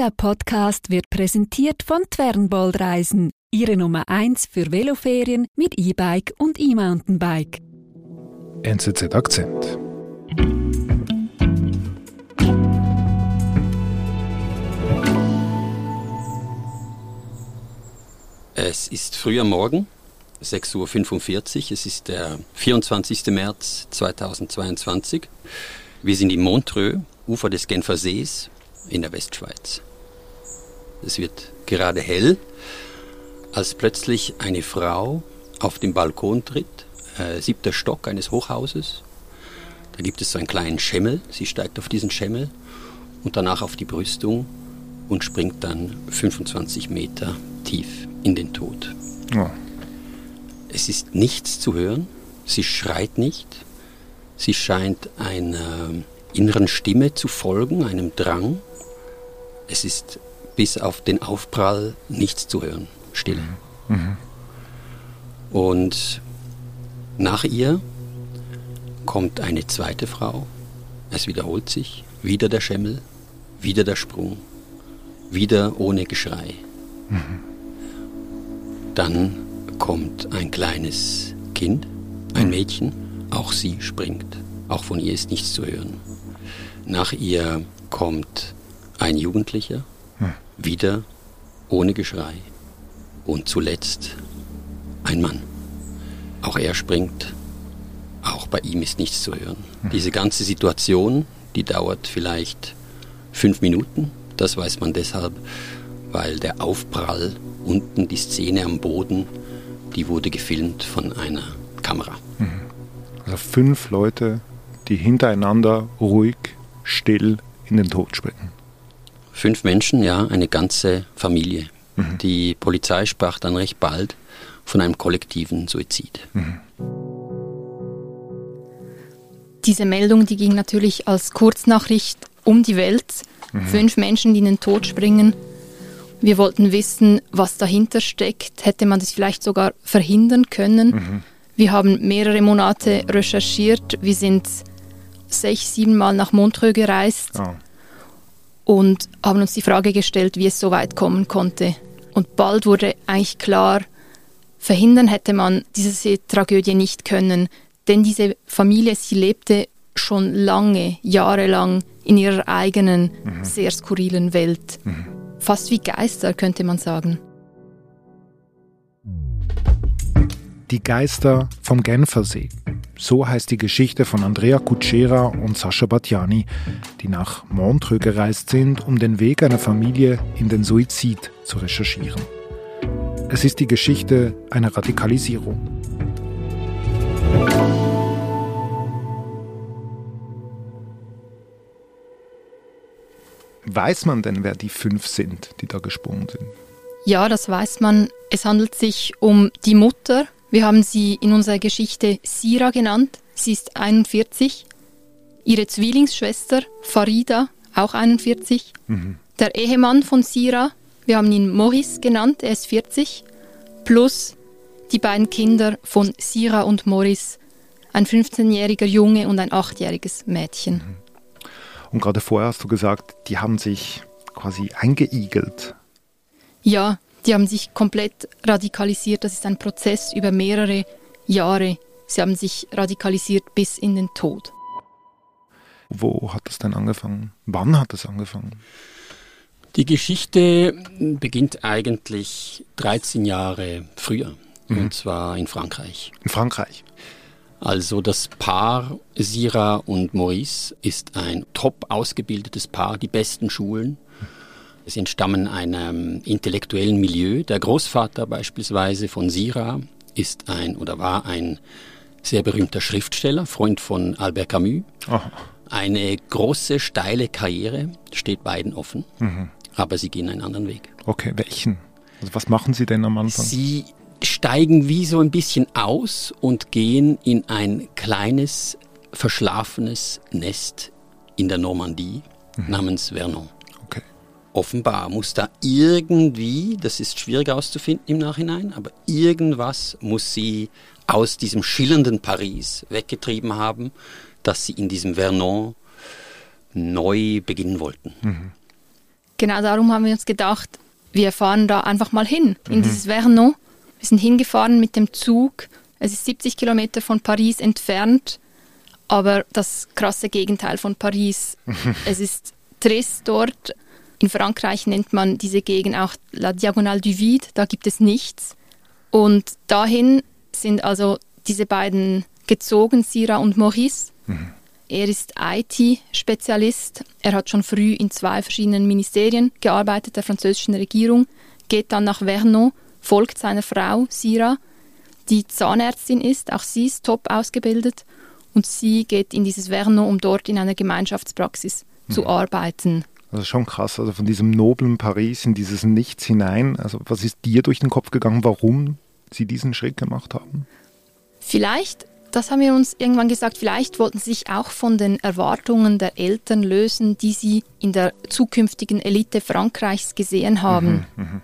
Dieser Podcast wird präsentiert von Twernbold Reisen, Ihre Nummer 1 für Veloferien mit E-Bike und E-Mountainbike. NZZ Akzent. Es ist früher Morgen, 6.45 Uhr. Es ist der 24. März 2022. Wir sind in Montreux, Ufer des Genfer Sees in der Westschweiz. Es wird gerade hell, als plötzlich eine Frau auf den Balkon tritt, äh, siebter Stock eines Hochhauses. Da gibt es so einen kleinen Schemmel. Sie steigt auf diesen Schemmel und danach auf die Brüstung und springt dann 25 Meter tief in den Tod. Oh. Es ist nichts zu hören. Sie schreit nicht. Sie scheint einer inneren Stimme zu folgen, einem Drang. Es ist bis auf den Aufprall nichts zu hören. Stille. Mhm. Und nach ihr kommt eine zweite Frau. Es wiederholt sich. Wieder der Schemmel, wieder der Sprung, wieder ohne Geschrei. Dann kommt ein kleines Kind, ein Mädchen. Auch sie springt. Auch von ihr ist nichts zu hören. Nach ihr kommt ein Jugendlicher, wieder ohne Geschrei. Und zuletzt ein Mann. Auch er springt, auch bei ihm ist nichts zu hören. Diese ganze Situation, die dauert vielleicht fünf Minuten. Das weiß man deshalb, weil der Aufprall unten, die Szene am Boden, die wurde gefilmt von einer Kamera. Also fünf Leute, die hintereinander ruhig, still in den Tod springen. Fünf Menschen, ja, eine ganze Familie. Die Polizei sprach dann recht bald von einem kollektiven Suizid. Diese Meldung, die ging natürlich als Kurznachricht um die Welt. Fünf Menschen, die in den Tod springen. Wir wollten wissen, was dahinter steckt. Hätte man das vielleicht sogar verhindern können? Wir haben mehrere Monate recherchiert. Wir sind sechs, sieben Mal nach Montreux gereist Oh. Und haben uns die Frage gestellt, wie es so weit kommen konnte. Und bald wurde eigentlich klar, verhindern hätte man diese Tragödie nicht können, denn diese Familie, sie lebte schon lange, jahrelang in ihrer eigenen, sehr skurrilen Welt. Fast wie Geister, könnte man sagen. Die Geister vom Genfersee. So heißt die Geschichte von Andrea Kutschera und Sascha Batjani, die nach Montreux gereist sind, um den Weg einer Familie in den Suizid zu recherchieren. Es ist die Geschichte einer Radikalisierung. Weiß man denn, wer die fünf sind, die da gesprungen sind? Ja, das weiß man. Es handelt sich um die Mutter. Wir haben sie in unserer Geschichte Sira genannt. Sie ist 41. Ihre Zwillingsschwester Farida, auch 41. Der Ehemann von Sira, wir haben ihn Maurice genannt, er ist 40. Plus die beiden Kinder von Sira und Maurice, ein 15-jähriger Junge und ein 8-jähriges Mädchen. Und gerade vorher hast du gesagt, die haben sich quasi eingeigelt. Ja, die haben sich komplett radikalisiert. Das ist ein Prozess über mehrere Jahre. Sie haben sich radikalisiert bis in den Tod. Wo hat es denn angefangen? Wann hat es angefangen? Die Geschichte beginnt eigentlich 13 Jahre früher, und zwar in Frankreich. In Frankreich. Also das Paar Sira und Maurice ist ein top ausgebildetes Paar, die besten Schulen. Sie entstammen einem intellektuellen Milieu. Der Großvater beispielsweise von Sira ist ein oder war ein sehr berühmter Schriftsteller, Freund von Albert Camus. Aha. Eine große, steile Karriere steht beiden offen, aber sie gehen einen anderen Weg. Okay, welchen? Also was machen Sie denn am Anfang? Sie steigen wie so ein bisschen aus und gehen in ein kleines, verschlafenes Nest in der Normandie namens Vernon. Offenbar muss da irgendwie, das ist schwierig auszufinden im Nachhinein, aber irgendwas muss sie aus diesem schillernden Paris weggetrieben haben, dass sie in diesem Vernon neu beginnen wollten. Genau darum haben wir uns gedacht, wir fahren da einfach mal hin, in mhm. dieses Vernon. Wir sind hingefahren mit dem Zug. Es ist 70 Kilometer von Paris entfernt, aber das krasse Gegenteil von Paris. es ist trist dort. In Frankreich nennt man diese Gegend auch La Diagonale du Vide, da gibt es nichts. Und dahin sind also diese beiden gezogen, Sira und Maurice. Mhm. Er ist IT-Spezialist. Er hat schon früh in zwei verschiedenen Ministerien gearbeitet, der französischen Regierung, geht dann nach Vernon, folgt seiner Frau Sira, die Zahnärztin ist. Auch sie ist top ausgebildet. Und sie geht in dieses Vernon, um dort in einer Gemeinschaftspraxis mhm. zu arbeiten. Also schon krass, also von diesem noblen Paris in dieses Nichts hinein. Also was ist dir durch den Kopf gegangen, warum sie diesen Schritt gemacht haben? Vielleicht das haben wir uns irgendwann gesagt, vielleicht wollten sie sich auch von den Erwartungen der Eltern lösen, die sie in der zukünftigen Elite Frankreichs gesehen haben. Mhm, mh.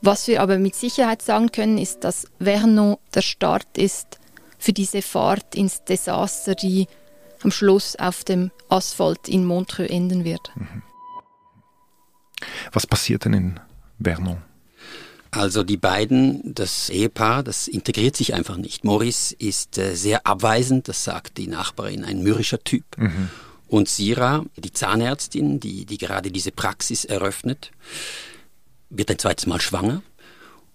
Was wir aber mit Sicherheit sagen können, ist, dass Vernon der Start ist für diese Fahrt ins Desaster, die am Schluss auf dem Asphalt in Montreux enden wird. Mhm. Was passiert denn in Vernon? Also die beiden, das Ehepaar, das integriert sich einfach nicht. Maurice ist äh, sehr abweisend, das sagt die Nachbarin, ein mürrischer Typ. Mhm. Und Sira, die Zahnärztin, die, die gerade diese Praxis eröffnet, wird ein zweites Mal schwanger.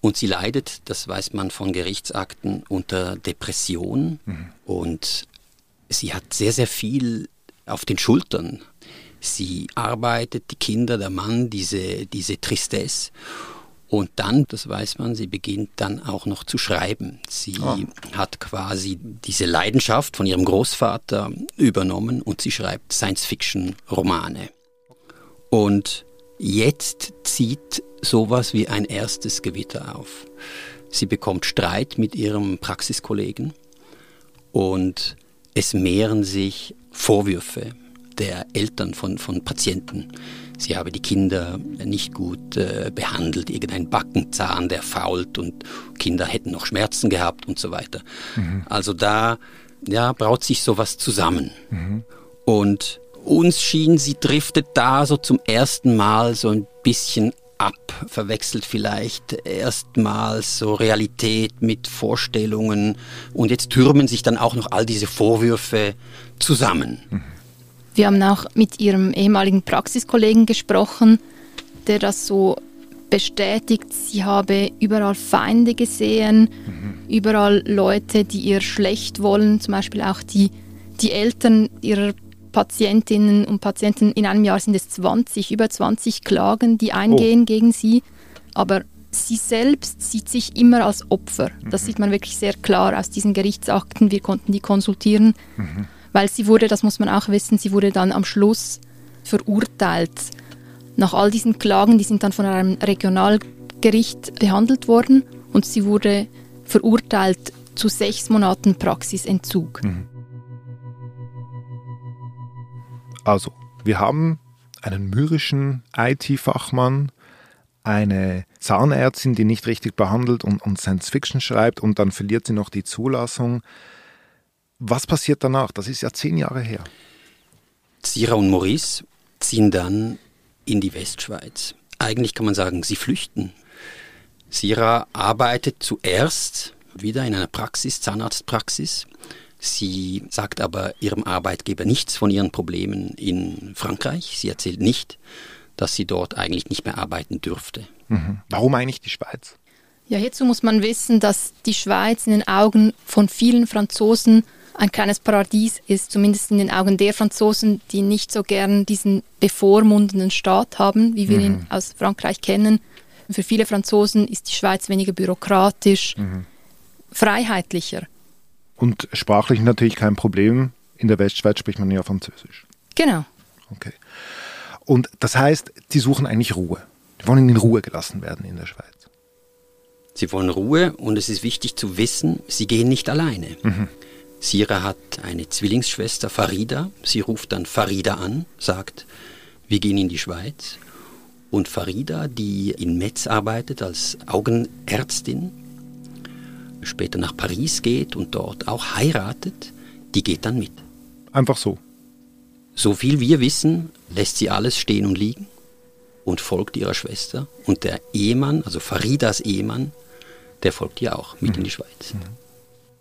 Und sie leidet, das weiß man von Gerichtsakten, unter Depression. Mhm. Und sie hat sehr, sehr viel auf den Schultern. Sie arbeitet, die Kinder, der Mann, diese, diese Tristesse. Und dann, das weiß man, sie beginnt dann auch noch zu schreiben. Sie oh. hat quasi diese Leidenschaft von ihrem Großvater übernommen und sie schreibt Science-Fiction-Romane. Und jetzt zieht sowas wie ein erstes Gewitter auf. Sie bekommt Streit mit ihrem Praxiskollegen und es mehren sich Vorwürfe der Eltern von, von Patienten sie habe die Kinder nicht gut äh, behandelt, irgendein Backenzahn, der fault und Kinder hätten noch Schmerzen gehabt und so weiter. Mhm. Also da ja, braut sich sowas zusammen. Mhm. Und uns schien, sie driftet da so zum ersten Mal so ein bisschen ab, verwechselt vielleicht erstmals so Realität mit Vorstellungen und jetzt türmen sich dann auch noch all diese Vorwürfe zusammen. Mhm. Wir haben auch mit ihrem ehemaligen Praxiskollegen gesprochen, der das so bestätigt, sie habe überall Feinde gesehen, mhm. überall Leute, die ihr schlecht wollen, zum Beispiel auch die, die Eltern ihrer Patientinnen und Patienten. In einem Jahr sind es 20, über 20 Klagen, die eingehen oh. gegen sie. Aber sie selbst sieht sich immer als Opfer. Das mhm. sieht man wirklich sehr klar aus diesen Gerichtsakten. Wir konnten die konsultieren. Mhm weil sie wurde, das muss man auch wissen, sie wurde dann am Schluss verurteilt. Nach all diesen Klagen, die sind dann von einem Regionalgericht behandelt worden und sie wurde verurteilt zu sechs Monaten Praxisentzug. Mhm. Also, wir haben einen mürrischen IT-Fachmann, eine Zahnärztin, die nicht richtig behandelt und, und Science Fiction schreibt und dann verliert sie noch die Zulassung. Was passiert danach? Das ist ja zehn Jahre her. Sira und Maurice ziehen dann in die Westschweiz. Eigentlich kann man sagen, sie flüchten. Sira arbeitet zuerst wieder in einer Praxis, Zahnarztpraxis. Sie sagt aber ihrem Arbeitgeber nichts von ihren Problemen in Frankreich. Sie erzählt nicht, dass sie dort eigentlich nicht mehr arbeiten dürfte. Mhm. Warum eigentlich die Schweiz? Ja, hierzu muss man wissen, dass die Schweiz in den Augen von vielen Franzosen ein kleines Paradies ist, zumindest in den Augen der Franzosen, die nicht so gern diesen bevormundenden Staat haben, wie wir mhm. ihn aus Frankreich kennen. Für viele Franzosen ist die Schweiz weniger bürokratisch, mhm. freiheitlicher. Und sprachlich natürlich kein Problem. In der Westschweiz spricht man ja Französisch. Genau. Okay. Und das heißt, die suchen eigentlich Ruhe. Die wollen in Ruhe gelassen werden in der Schweiz. Sie wollen Ruhe und es ist wichtig zu wissen, sie gehen nicht alleine. Mhm. Sira hat eine Zwillingsschwester, Farida. Sie ruft dann Farida an, sagt, wir gehen in die Schweiz. Und Farida, die in Metz arbeitet als Augenärztin, später nach Paris geht und dort auch heiratet, die geht dann mit. Einfach so. So viel wir wissen, lässt sie alles stehen und liegen und folgt ihrer Schwester. Und der Ehemann, also Faridas Ehemann, der folgt ihr auch mit mhm. in die Schweiz. Mhm.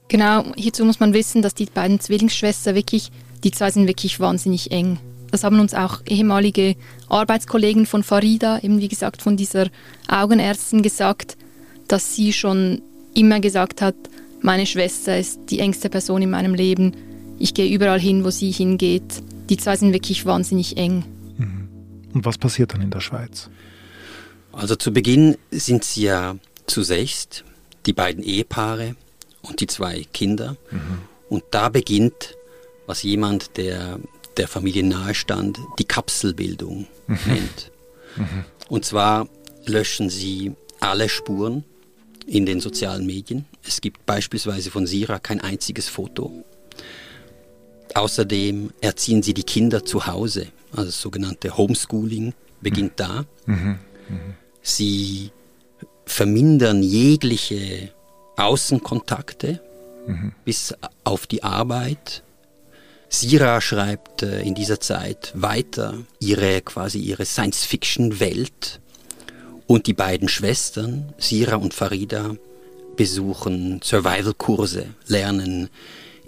Genau, hierzu muss man wissen, dass die beiden Zwillingsschwestern wirklich, die zwei sind wirklich wahnsinnig eng. Das haben uns auch ehemalige Arbeitskollegen von Farida, eben wie gesagt von dieser Augenärztin gesagt, dass sie schon immer gesagt hat, meine Schwester ist die engste Person in meinem Leben. Ich gehe überall hin, wo sie hingeht. Die zwei sind wirklich wahnsinnig eng. Mhm. Und was passiert dann in der Schweiz? Also zu Beginn sind sie ja zu sechst, die beiden Ehepaare und die zwei Kinder. Mhm. Und da beginnt, was jemand, der der Familie nahestand, die Kapselbildung mhm. nennt. Mhm. Und zwar löschen sie alle Spuren in den sozialen Medien. Es gibt beispielsweise von Sira kein einziges Foto. Außerdem erziehen sie die Kinder zu Hause. Also das sogenannte Homeschooling beginnt mhm. da. Mhm. Mhm. Sie vermindern jegliche Außenkontakte mhm. bis auf die Arbeit. Sira schreibt äh, in dieser Zeit weiter ihre quasi ihre Science-Fiction-Welt und die beiden Schwestern, Sira und Farida, besuchen Survival-Kurse, lernen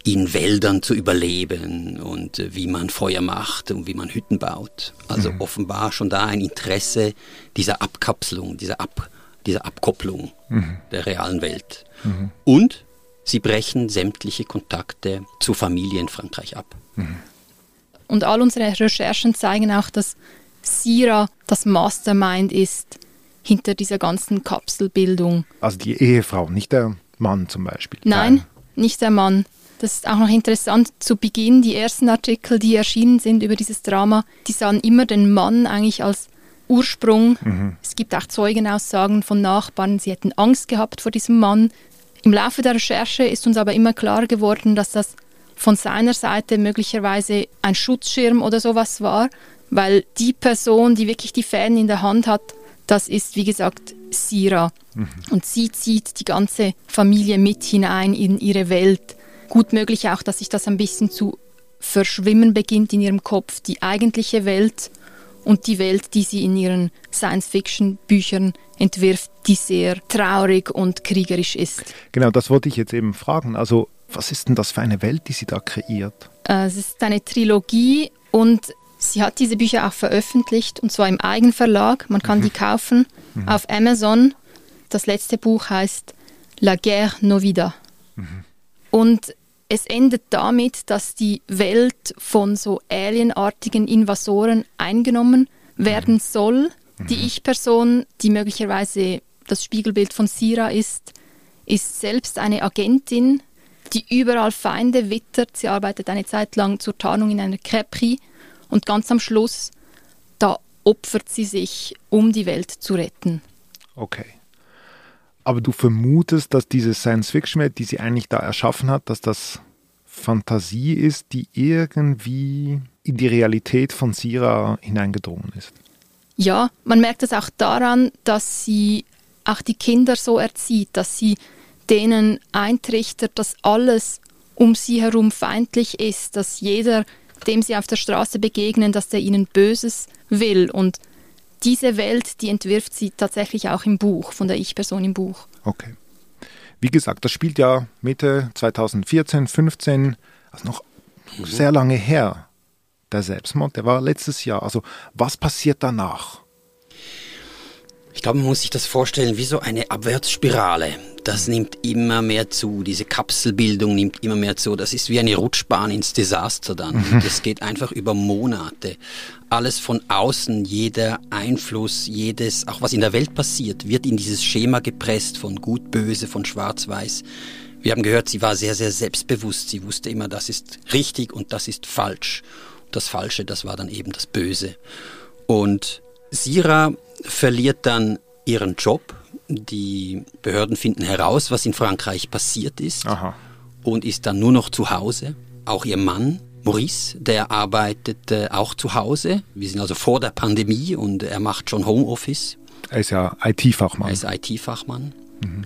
in Wäldern zu überleben und äh, wie man Feuer macht und wie man Hütten baut. Also mhm. offenbar schon da ein Interesse dieser Abkapselung, dieser, Ab, dieser Abkopplung mhm. der realen Welt. Mhm. Und sie brechen sämtliche Kontakte zur Familie in Frankreich ab. Mhm. Und all unsere Recherchen zeigen auch, dass Sira das Mastermind ist hinter dieser ganzen Kapselbildung. Also die Ehefrau, nicht der Mann zum Beispiel. Nein, Nein. nicht der Mann. Das ist auch noch interessant. Zu Beginn, die ersten Artikel, die erschienen sind über dieses Drama, die sahen immer den Mann eigentlich als Ursprung. Mhm. Es gibt auch Zeugenaussagen von Nachbarn, sie hätten Angst gehabt vor diesem Mann. Im Laufe der Recherche ist uns aber immer klar geworden, dass das von seiner Seite möglicherweise ein Schutzschirm oder sowas war, weil die Person, die wirklich die Fäden in der Hand hat, das ist, wie gesagt, Sira. Mhm. Und sie zieht die ganze Familie mit hinein in ihre Welt. Gut möglich auch, dass sich das ein bisschen zu verschwimmen beginnt in ihrem Kopf, die eigentliche Welt und die Welt, die sie in ihren Science-Fiction-Büchern entwirft, die sehr traurig und kriegerisch ist. Genau, das wollte ich jetzt eben fragen. Also, was ist denn das für eine Welt, die sie da kreiert? Äh, es ist eine Trilogie und sie hat diese Bücher auch veröffentlicht und zwar im Eigenverlag. Man kann mhm. die kaufen mhm. auf Amazon. Das letzte Buch heißt La Guerre Novida. Mhm. Und es endet damit, dass die Welt von so alienartigen Invasoren eingenommen werden mhm. soll. Die mhm. Ich-Person, die möglicherweise das Spiegelbild von Sira ist, ist selbst eine Agentin, die überall Feinde wittert. Sie arbeitet eine Zeit lang zur Tarnung in einer Crêperie und ganz am Schluss, da opfert sie sich, um die Welt zu retten. Okay. Aber du vermutest, dass diese Science-Fiction-Welt, die sie eigentlich da erschaffen hat, dass das Fantasie ist, die irgendwie in die Realität von Sira hineingedrungen ist. Ja, man merkt es auch daran, dass sie auch die Kinder so erzieht, dass sie denen eintrichtert, dass alles um sie herum feindlich ist, dass jeder, dem sie auf der Straße begegnen, dass der ihnen Böses will. Und diese Welt, die entwirft sie tatsächlich auch im Buch, von der Ich-Person im Buch. Okay. Wie gesagt, das spielt ja Mitte 2014, 15, also noch mhm. sehr lange her. Der Selbstmord, der war letztes Jahr. Also was passiert danach? Ich glaube, man muss sich das vorstellen wie so eine Abwärtsspirale. Das nimmt immer mehr zu. Diese Kapselbildung nimmt immer mehr zu. Das ist wie eine Rutschbahn ins Desaster dann. Mhm. Das geht einfach über Monate. Alles von außen, jeder Einfluss, jedes, auch was in der Welt passiert, wird in dieses Schema gepresst von gut, böse, von schwarz-weiß. Wir haben gehört, sie war sehr, sehr selbstbewusst. Sie wusste immer, das ist richtig und das ist falsch. Das Falsche, das war dann eben das Böse. Und Sira verliert dann ihren Job. Die Behörden finden heraus, was in Frankreich passiert ist Aha. und ist dann nur noch zu Hause. Auch ihr Mann, Maurice, der arbeitet äh, auch zu Hause. Wir sind also vor der Pandemie und er macht schon Homeoffice. Er ist ja IT-Fachmann. Er ist IT-Fachmann. Mhm.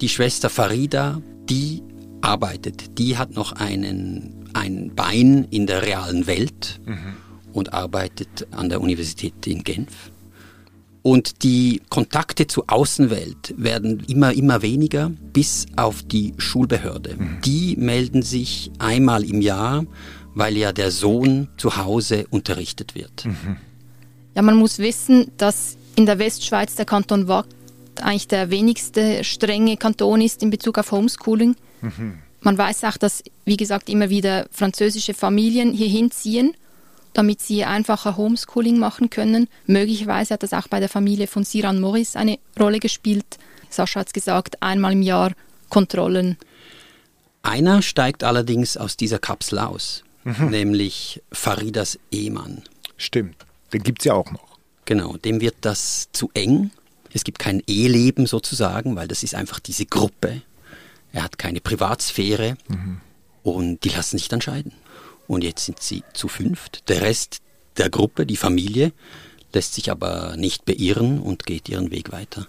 Die Schwester Farida, die arbeitet, die hat noch einen, ein Bein in der realen Welt mhm. Und arbeitet an der Universität in Genf. Und die Kontakte zur Außenwelt werden immer, immer weniger, bis auf die Schulbehörde. Mhm. Die melden sich einmal im Jahr, weil ja der Sohn zu Hause unterrichtet wird. Mhm. Ja, man muss wissen, dass in der Westschweiz der Kanton Watt eigentlich der wenigste strenge Kanton ist in Bezug auf Homeschooling. Mhm. Man weiß auch, dass, wie gesagt, immer wieder französische Familien hierhin ziehen damit sie einfacher Homeschooling machen können. Möglicherweise hat das auch bei der Familie von Siran Morris eine Rolle gespielt. Sascha hat es gesagt, einmal im Jahr Kontrollen. Einer steigt allerdings aus dieser Kapsel aus, mhm. nämlich Faridas Ehemann. Stimmt, den gibt es ja auch noch. Genau, dem wird das zu eng. Es gibt kein Eheleben sozusagen, weil das ist einfach diese Gruppe. Er hat keine Privatsphäre mhm. und die lassen sich dann scheiden. Und jetzt sind sie zu fünft. Der Rest der Gruppe, die Familie, lässt sich aber nicht beirren und geht ihren Weg weiter.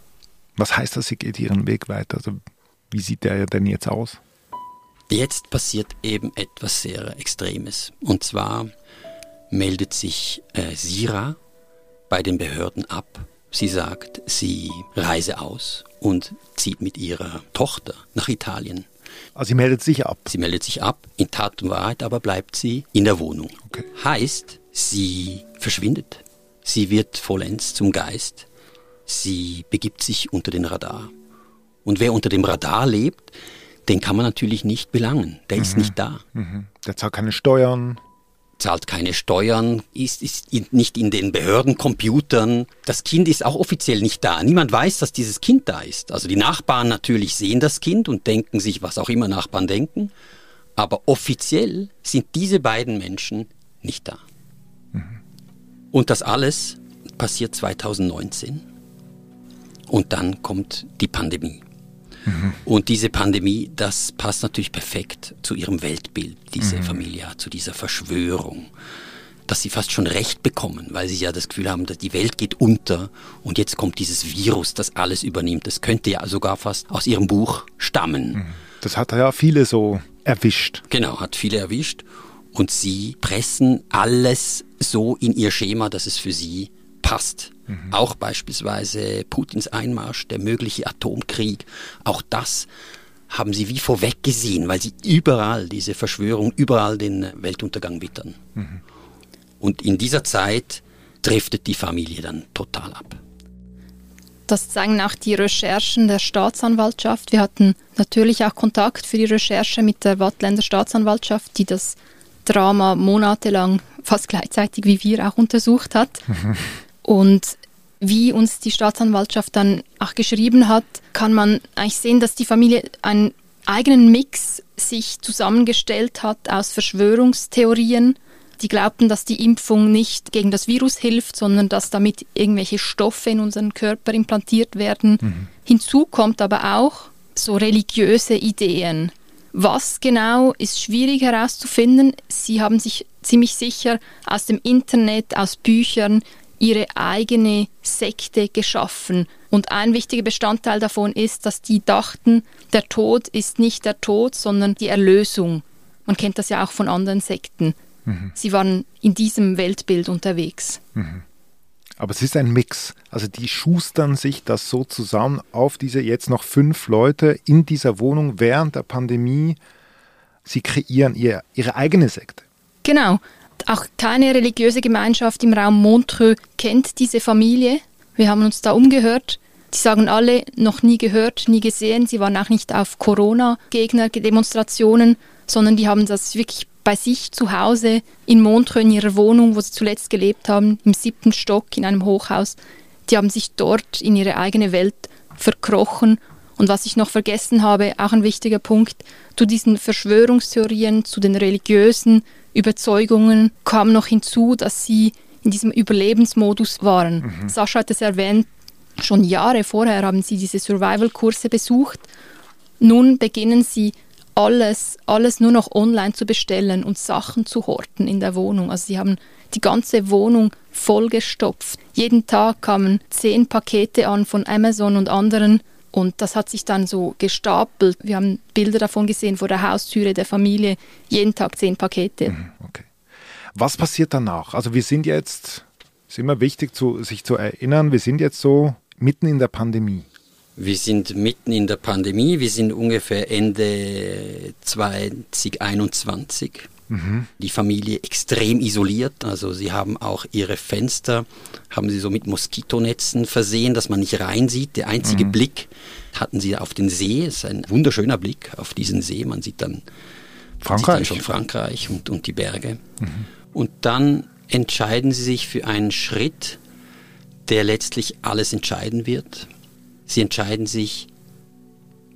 Was heißt das, sie geht ihren Weg weiter? Also, wie sieht der denn jetzt aus? Jetzt passiert eben etwas sehr Extremes. Und zwar meldet sich äh, Sira bei den Behörden ab. Sie sagt, sie reise aus und zieht mit ihrer Tochter nach Italien. Also sie meldet sich ab. Sie meldet sich ab, in Tat und Wahrheit aber bleibt sie in der Wohnung. Okay. Heißt, sie verschwindet. Sie wird vollends zum Geist. Sie begibt sich unter den Radar. Und wer unter dem Radar lebt, den kann man natürlich nicht belangen. Der mhm. ist nicht da. Mhm. Der zahlt keine Steuern zahlt keine Steuern, ist, ist nicht in den Behördencomputern. Das Kind ist auch offiziell nicht da. Niemand weiß, dass dieses Kind da ist. Also die Nachbarn natürlich sehen das Kind und denken sich, was auch immer Nachbarn denken. Aber offiziell sind diese beiden Menschen nicht da. Mhm. Und das alles passiert 2019. Und dann kommt die Pandemie. Mhm. Und diese Pandemie, das passt natürlich perfekt zu ihrem Weltbild, diese mhm. Familie, zu dieser Verschwörung dass sie fast schon Recht bekommen, weil sie ja das Gefühl haben, dass die Welt geht unter und jetzt kommt dieses Virus, das alles übernimmt. Das könnte ja sogar fast aus ihrem Buch stammen. Mhm. Das hat ja viele so erwischt. Genau, hat viele erwischt. Und sie pressen alles so in ihr Schema, dass es für sie passt. Mhm. Auch beispielsweise Putins Einmarsch, der mögliche Atomkrieg, auch das haben sie wie vorweggesehen, weil sie überall diese Verschwörung, überall den Weltuntergang wittern. Mhm. Und in dieser Zeit driftet die Familie dann total ab. Das zeigen auch die Recherchen der Staatsanwaltschaft. Wir hatten natürlich auch Kontakt für die Recherche mit der Wattländer Staatsanwaltschaft, die das Drama monatelang fast gleichzeitig wie wir auch untersucht hat. Und wie uns die Staatsanwaltschaft dann auch geschrieben hat, kann man eigentlich sehen, dass die Familie einen eigenen Mix sich zusammengestellt hat aus Verschwörungstheorien. Die glaubten, dass die Impfung nicht gegen das Virus hilft, sondern dass damit irgendwelche Stoffe in unseren Körper implantiert werden. Mhm. Hinzu kommt aber auch so religiöse Ideen. Was genau ist schwierig herauszufinden. Sie haben sich ziemlich sicher aus dem Internet, aus Büchern ihre eigene Sekte geschaffen. Und ein wichtiger Bestandteil davon ist, dass die dachten, der Tod ist nicht der Tod, sondern die Erlösung. Man kennt das ja auch von anderen Sekten. Mhm. Sie waren in diesem Weltbild unterwegs. Mhm. Aber es ist ein Mix. Also die schustern sich das so zusammen auf diese jetzt noch fünf Leute in dieser Wohnung während der Pandemie. Sie kreieren ihr, ihre eigene Sekte. Genau. Auch keine religiöse Gemeinschaft im Raum Montreux kennt diese Familie. Wir haben uns da umgehört. Die sagen alle, noch nie gehört, nie gesehen. Sie waren auch nicht auf Corona-Gegner-Demonstrationen, sondern die haben das wirklich bei sich zu Hause in Montreux, in ihrer Wohnung, wo sie zuletzt gelebt haben, im siebten Stock in einem Hochhaus. Die haben sich dort in ihre eigene Welt verkrochen. Und was ich noch vergessen habe, auch ein wichtiger Punkt, zu diesen Verschwörungstheorien, zu den religiösen Überzeugungen kam noch hinzu, dass sie in diesem Überlebensmodus waren. Mhm. Sascha hat es erwähnt, schon Jahre vorher haben sie diese Survival-Kurse besucht. Nun beginnen sie alles, alles nur noch online zu bestellen und Sachen zu horten in der Wohnung. Also sie haben die ganze Wohnung vollgestopft. Jeden Tag kamen zehn Pakete an von Amazon und anderen und das hat sich dann so gestapelt. Wir haben Bilder davon gesehen vor der Haustüre der Familie. Jeden Tag zehn Pakete. Mhm, okay. Was passiert danach? Also wir sind jetzt Es ist immer wichtig, zu, sich zu erinnern, wir sind jetzt so mitten in der Pandemie. Wir sind mitten in der Pandemie, wir sind ungefähr Ende 2021. Mhm. Die Familie extrem isoliert, also sie haben auch ihre Fenster, haben sie so mit Moskitonetzen versehen, dass man nicht reinsieht. Der einzige mhm. Blick hatten sie auf den See, es ist ein wunderschöner Blick auf diesen See, man sieht dann, Frankreich. Sieht dann schon Frankreich und, und die Berge. Mhm. Und dann entscheiden sie sich für einen Schritt, der letztlich alles entscheiden wird. Sie entscheiden sich,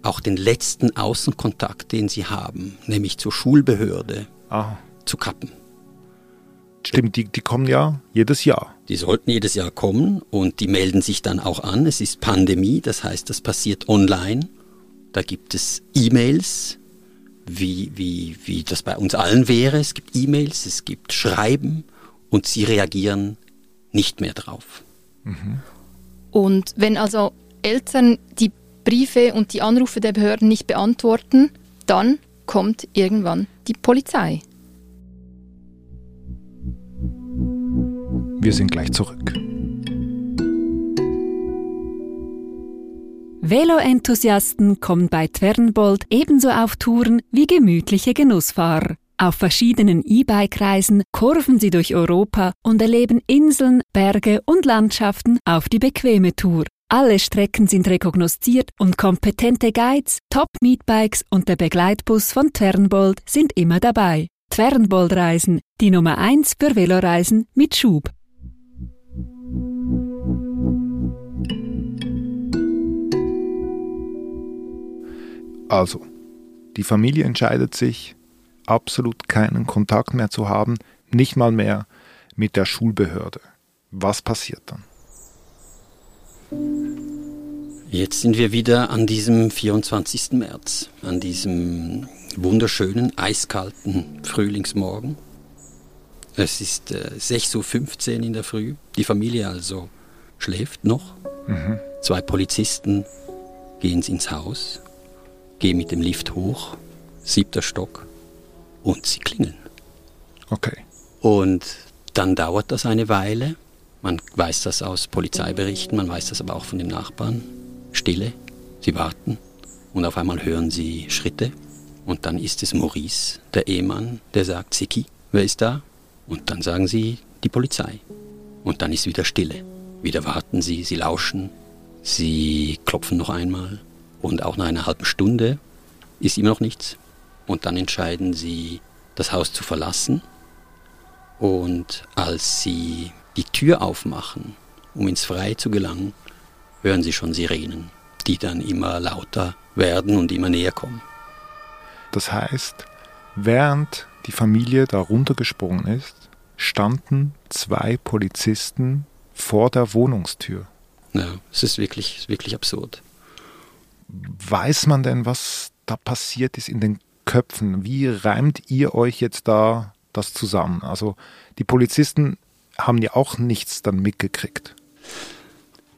auch den letzten Außenkontakt, den sie haben, nämlich zur Schulbehörde, Aha. zu kappen. Stimmt, die, die kommen ja jedes Jahr. Die sollten jedes Jahr kommen und die melden sich dann auch an. Es ist Pandemie, das heißt, das passiert online. Da gibt es E-Mails, wie, wie, wie das bei uns allen wäre. Es gibt E-Mails, es gibt Schreiben und sie reagieren nicht mehr drauf. Mhm. Und wenn also Eltern die Briefe und die Anrufe der Behörden nicht beantworten, dann kommt irgendwann die Polizei. Wir sind gleich zurück. Velo-Enthusiasten kommen bei Twernbold ebenso auf Touren wie gemütliche Genussfahrer. Auf verschiedenen E-Bike-Reisen kurven sie durch Europa und erleben Inseln, Berge und Landschaften auf die bequeme Tour. Alle Strecken sind rekognosziert und kompetente Guides, Top-Meetbikes und der Begleitbus von Twernbold sind immer dabei. Twernbold Reisen, die Nummer 1 für Veloreisen mit Schub. Also, die Familie entscheidet sich, absolut keinen Kontakt mehr zu haben, nicht mal mehr mit der Schulbehörde. Was passiert dann? Jetzt sind wir wieder an diesem 24. März, an diesem wunderschönen, eiskalten Frühlingsmorgen. Es ist äh, 6.15 Uhr in der Früh. Die Familie also schläft noch. Mhm. Zwei Polizisten gehen ins Haus, gehen mit dem Lift hoch, siebter Stock, und sie klingeln. Okay. Und dann dauert das eine Weile. Man weiß das aus Polizeiberichten, man weiß das aber auch von den Nachbarn. Stille, sie warten und auf einmal hören sie Schritte und dann ist es Maurice, der Ehemann, der sagt, Siki, wer ist da? Und dann sagen sie, die Polizei. Und dann ist wieder Stille. Wieder warten sie, sie lauschen, sie klopfen noch einmal und auch nach einer halben Stunde ist immer noch nichts. Und dann entscheiden sie, das Haus zu verlassen. Und als sie die Tür aufmachen, um ins Freie zu gelangen, hören sie schon Sirenen, die dann immer lauter werden und immer näher kommen. Das heißt, während die Familie da runtergesprungen ist, standen zwei Polizisten vor der Wohnungstür. Ja, es ist wirklich, wirklich absurd. Weiß man denn, was da passiert ist in den Köpfen? Wie reimt ihr euch jetzt da das zusammen? Also die Polizisten haben ja auch nichts dann mitgekriegt.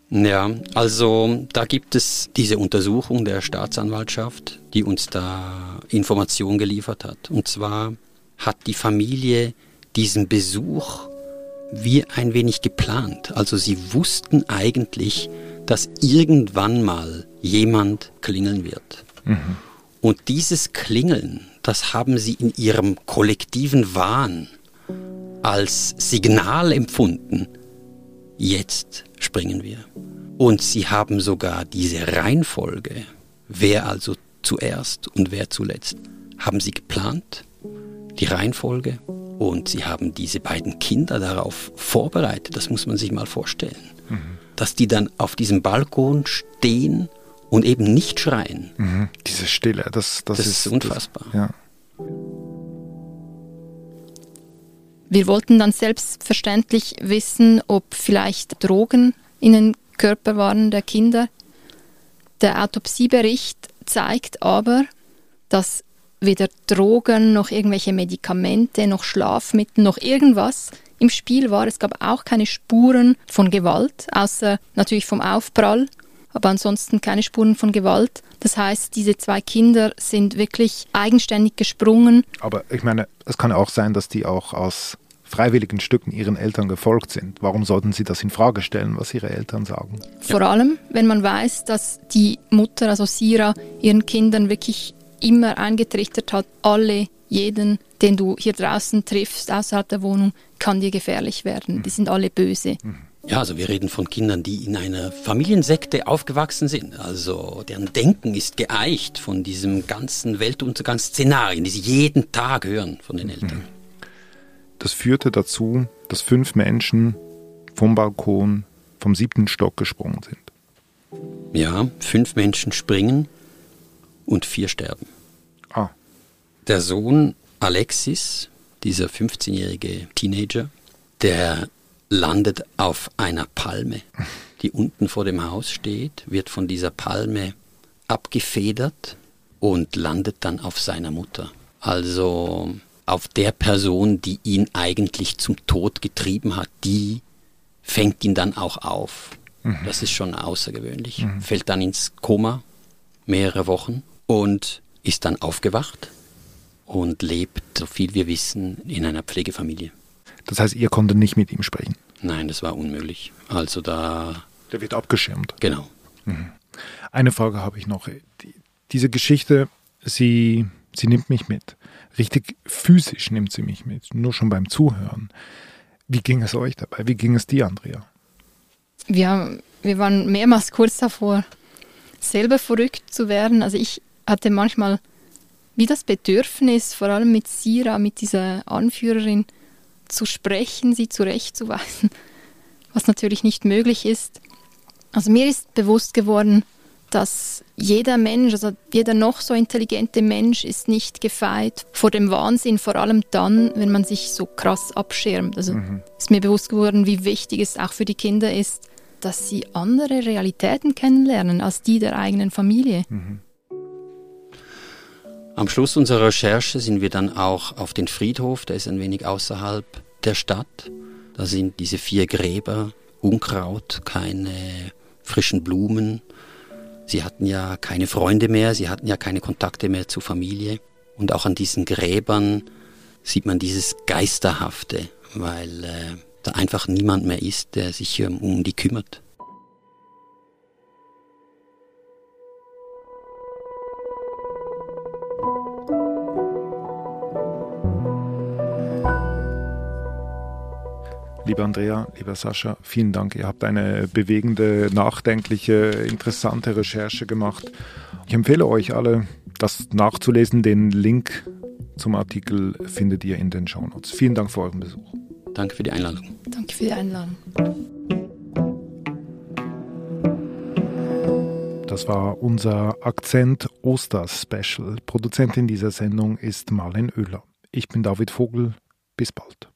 Ja, also da gibt es diese Untersuchung der Staatsanwaltschaft, die uns da Informationen geliefert hat. Und zwar hat die Familie diesen Besuch wie ein wenig geplant. Also sie wussten eigentlich, dass irgendwann mal jemand klingeln wird. Mhm. Und dieses Klingeln, das haben sie in ihrem kollektiven Wahn als Signal empfunden. Jetzt springen wir. Und sie haben sogar diese Reihenfolge, wer also zuerst und wer zuletzt, haben sie geplant, die Reihenfolge, und sie haben diese beiden Kinder darauf vorbereitet, das muss man sich mal vorstellen, mhm. dass die dann auf diesem Balkon stehen und eben nicht schreien. Mhm. Diese Stille, das, das, das ist, ist, unfassbar. Das, ja. Wir wollten dann selbstverständlich wissen, ob vielleicht Drogen in den Körper waren der Kinder. Der Autopsiebericht zeigt aber, dass weder Drogen noch irgendwelche Medikamente noch Schlafmittel noch irgendwas im Spiel war. Es gab auch keine Spuren von Gewalt, außer natürlich vom Aufprall aber ansonsten keine Spuren von Gewalt. Das heißt, diese zwei Kinder sind wirklich eigenständig gesprungen. Aber ich meine, es kann auch sein, dass die auch aus freiwilligen Stücken ihren Eltern gefolgt sind. Warum sollten sie das in Frage stellen, was ihre Eltern sagen? Vor allem, wenn man weiß, dass die Mutter, also Sira, ihren Kindern wirklich immer eingetrichtert hat, alle, jeden, den du hier draußen triffst, außerhalb der Wohnung, kann dir gefährlich werden. Die sind alle böse. Ja, also wir reden von Kindern, die in einer Familiensekte aufgewachsen sind. Also deren Denken ist geeicht von diesem ganzen Weltuntergangsszenarien, die sie jeden Tag hören von den Eltern. Das führte dazu, dass fünf Menschen vom Balkon vom siebten Stock gesprungen sind. Ja, fünf Menschen springen und vier sterben. Ah. Der Sohn Alexis, dieser 15-jährige Teenager, der landet auf einer Palme, die unten vor dem Haus steht, wird von dieser Palme abgefedert und landet dann auf seiner Mutter. Also auf der Person, die ihn eigentlich zum Tod getrieben hat, die fängt ihn dann auch auf. Mhm. Das ist schon außergewöhnlich. Mhm. Fällt dann ins Koma mehrere Wochen und ist dann aufgewacht und lebt, so viel wir wissen, in einer Pflegefamilie. Das heißt, ihr konntet nicht mit ihm sprechen? Nein, das war unmöglich. Also da. Der wird abgeschirmt. Genau. Mhm. Eine Frage habe ich noch. Die, diese Geschichte, sie, sie nimmt mich mit. Richtig physisch nimmt sie mich mit, nur schon beim Zuhören. Wie ging es euch dabei? Wie ging es dir, Andrea? Wir, wir waren mehrmals kurz davor, selber verrückt zu werden. Also ich hatte manchmal wie das Bedürfnis, vor allem mit Sira, mit dieser Anführerin, zu sprechen, sie zurechtzuweisen, was natürlich nicht möglich ist. Also mir ist bewusst geworden, dass jeder Mensch, also jeder noch so intelligente Mensch ist nicht gefeit vor dem Wahnsinn, vor allem dann, wenn man sich so krass abschirmt. Also mhm. ist mir bewusst geworden, wie wichtig es auch für die Kinder ist, dass sie andere Realitäten kennenlernen als die der eigenen Familie. Mhm. Am Schluss unserer Recherche sind wir dann auch auf den Friedhof, der ist ein wenig außerhalb der Stadt. Da sind diese vier Gräber, Unkraut, keine frischen Blumen, Sie hatten ja keine Freunde mehr, sie hatten ja keine Kontakte mehr zur Familie. Und auch an diesen Gräbern sieht man dieses Geisterhafte, weil äh, da einfach niemand mehr ist, der sich um, um die kümmert. Lieber Andrea, lieber Sascha, vielen Dank. Ihr habt eine bewegende, nachdenkliche, interessante Recherche gemacht. Ich empfehle euch alle, das nachzulesen. Den Link zum Artikel findet ihr in den Shownotes. Vielen Dank für euren Besuch. Danke für die Einladung. Danke für die Einladung. Das war unser Akzent Oster Special. Produzentin dieser Sendung ist Marlen Oehler. Ich bin David Vogel. Bis bald.